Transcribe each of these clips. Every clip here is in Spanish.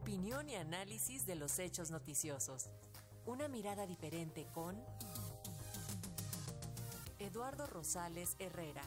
Opinión y análisis de los hechos noticiosos. Una mirada diferente con Eduardo Rosales Herrera.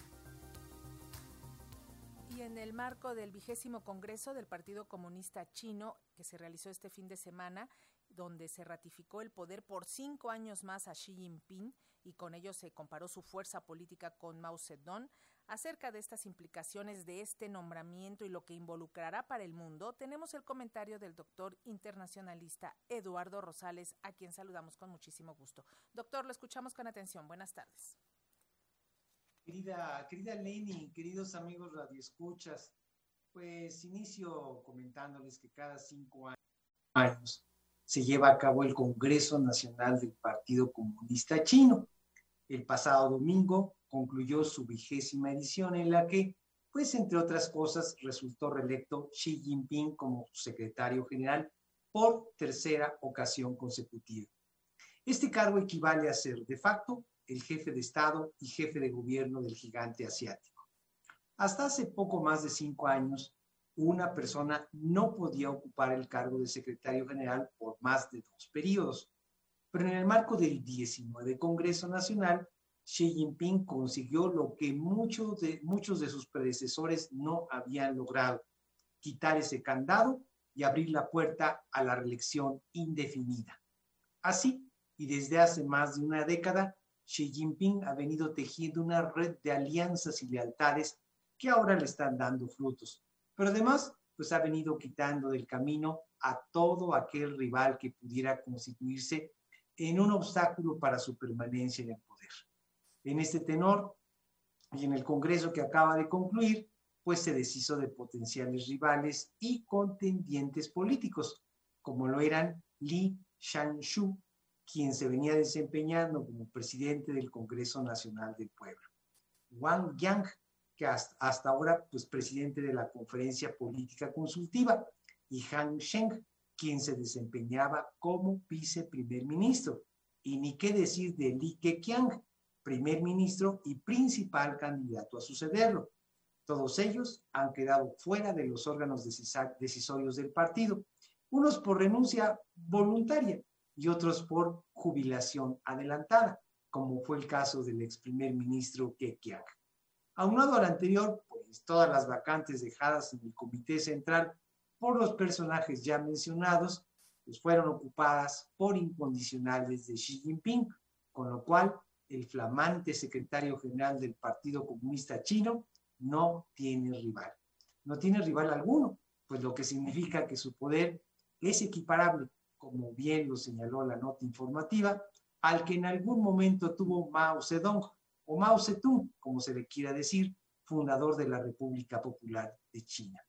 Y en el marco del vigésimo Congreso del Partido Comunista Chino, que se realizó este fin de semana, donde se ratificó el poder por cinco años más a Xi Jinping y con ello se comparó su fuerza política con Mao Zedong, Acerca de estas implicaciones de este nombramiento y lo que involucrará para el mundo, tenemos el comentario del doctor internacionalista Eduardo Rosales, a quien saludamos con muchísimo gusto. Doctor, lo escuchamos con atención. Buenas tardes. Querida, querida Leni, queridos amigos radioescuchas, pues inicio comentándoles que cada cinco años se lleva a cabo el Congreso Nacional del Partido Comunista Chino. El pasado domingo concluyó su vigésima edición en la que, pues entre otras cosas, resultó reelecto Xi Jinping como secretario general por tercera ocasión consecutiva. Este cargo equivale a ser de facto el jefe de Estado y jefe de gobierno del gigante asiático. Hasta hace poco más de cinco años, una persona no podía ocupar el cargo de secretario general por más de dos periodos, pero en el marco del 19 Congreso Nacional, Xi Jinping consiguió lo que muchos de, muchos de sus predecesores no habían logrado, quitar ese candado y abrir la puerta a la reelección indefinida. Así, y desde hace más de una década, Xi Jinping ha venido tejiendo una red de alianzas y lealtades que ahora le están dando frutos. Pero además, pues ha venido quitando del camino a todo aquel rival que pudiera constituirse en un obstáculo para su permanencia en el poder. En este tenor y en el Congreso que acaba de concluir, pues se deshizo de potenciales rivales y contendientes políticos, como lo eran Li Shanshu, quien se venía desempeñando como presidente del Congreso Nacional del Pueblo, Wang Yang, hasta, ahora pues presidente de la Conferencia Política Consultiva, y Han Sheng, quien se desempeñaba como viceprimer ministro. Y ni qué decir de Li Keqiang, primer ministro y principal candidato a sucederlo. Todos ellos han quedado fuera de los órganos decisorios del partido, unos por renuncia voluntaria y otros por jubilación adelantada, como fue el caso del ex primer ministro Kekiak. Aunado al anterior, pues todas las vacantes dejadas en el comité central por los personajes ya mencionados, pues fueron ocupadas por incondicionales de Xi Jinping, con lo cual el flamante secretario general del Partido Comunista Chino, no tiene rival. No tiene rival alguno, pues lo que significa que su poder es equiparable, como bien lo señaló la nota informativa, al que en algún momento tuvo Mao Zedong o Mao Zedong, como se le quiera decir, fundador de la República Popular de China.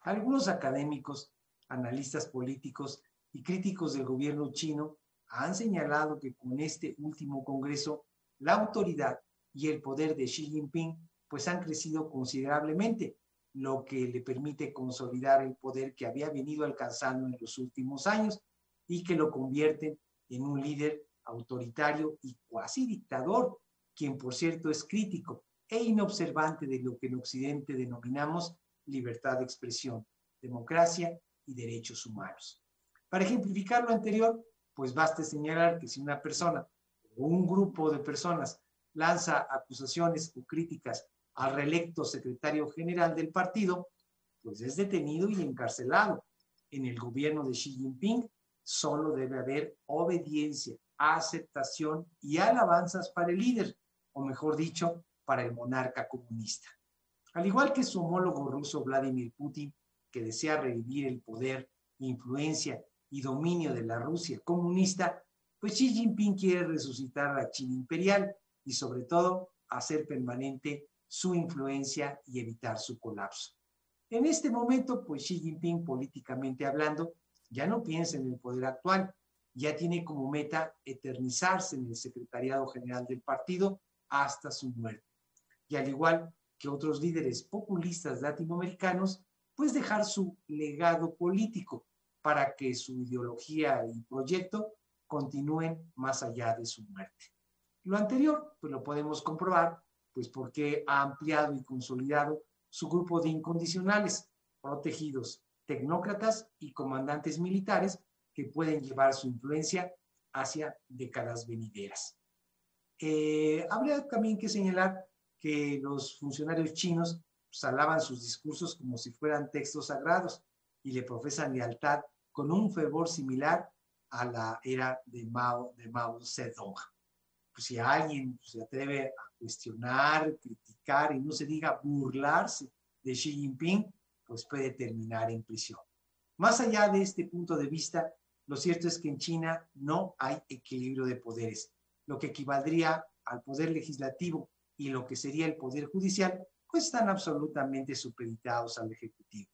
Algunos académicos, analistas políticos y críticos del gobierno chino han señalado que con este último Congreso la autoridad y el poder de Xi Jinping pues han crecido considerablemente, lo que le permite consolidar el poder que había venido alcanzando en los últimos años y que lo convierte en un líder autoritario y cuasi dictador, quien por cierto es crítico e inobservante de lo que en Occidente denominamos libertad de expresión, democracia y derechos humanos. Para ejemplificar lo anterior, pues basta señalar que si una persona un grupo de personas lanza acusaciones o críticas al reelecto secretario general del partido, pues es detenido y encarcelado. En el gobierno de Xi Jinping solo debe haber obediencia, aceptación y alabanzas para el líder, o mejor dicho, para el monarca comunista. Al igual que su homólogo ruso Vladimir Putin, que desea revivir el poder, influencia y dominio de la Rusia comunista, pues Xi Jinping quiere resucitar la China imperial y sobre todo hacer permanente su influencia y evitar su colapso. En este momento, pues Xi Jinping, políticamente hablando, ya no piensa en el poder actual, ya tiene como meta eternizarse en el secretariado general del partido hasta su muerte. Y al igual que otros líderes populistas latinoamericanos, pues dejar su legado político para que su ideología y proyecto continúen más allá de su muerte. Lo anterior, pues lo podemos comprobar, pues porque ha ampliado y consolidado su grupo de incondicionales, protegidos tecnócratas y comandantes militares que pueden llevar su influencia hacia décadas venideras. Eh, habría también que señalar que los funcionarios chinos salaban sus discursos como si fueran textos sagrados y le profesan lealtad con un fervor similar a la era de Mao, de Mao Zedong. Pues si alguien se atreve a cuestionar, criticar y no se diga burlarse de Xi Jinping, pues puede terminar en prisión. Más allá de este punto de vista, lo cierto es que en China no hay equilibrio de poderes, lo que equivaldría al poder legislativo y lo que sería el poder judicial, pues están absolutamente supeditados al Ejecutivo.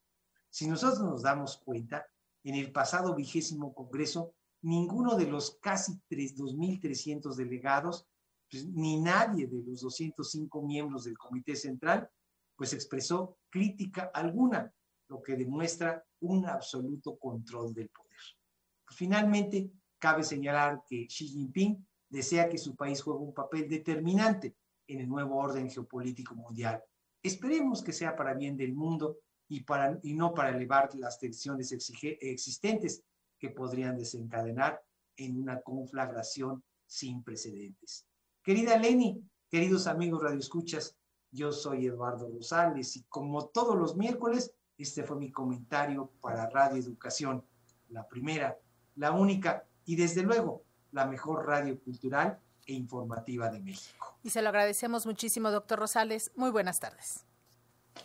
Si nosotros nos damos cuenta, en el pasado vigésimo Congreso, ninguno de los casi 2.300 delegados, pues, ni nadie de los 205 miembros del Comité Central, pues expresó crítica alguna, lo que demuestra un absoluto control del poder. Finalmente, cabe señalar que Xi Jinping desea que su país juegue un papel determinante en el nuevo orden geopolítico mundial. Esperemos que sea para bien del mundo y, para, y no para elevar las tensiones existentes que podrían desencadenar en una conflagración sin precedentes. Querida Leni, queridos amigos radioescuchas, yo soy Eduardo Rosales y como todos los miércoles, este fue mi comentario para Radio Educación, la primera la única y desde luego la mejor radio cultural e informativa de México. Y se lo agradecemos muchísimo, doctor Rosales. Muy buenas tardes.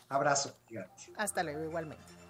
Abrazo. Hasta luego, igualmente.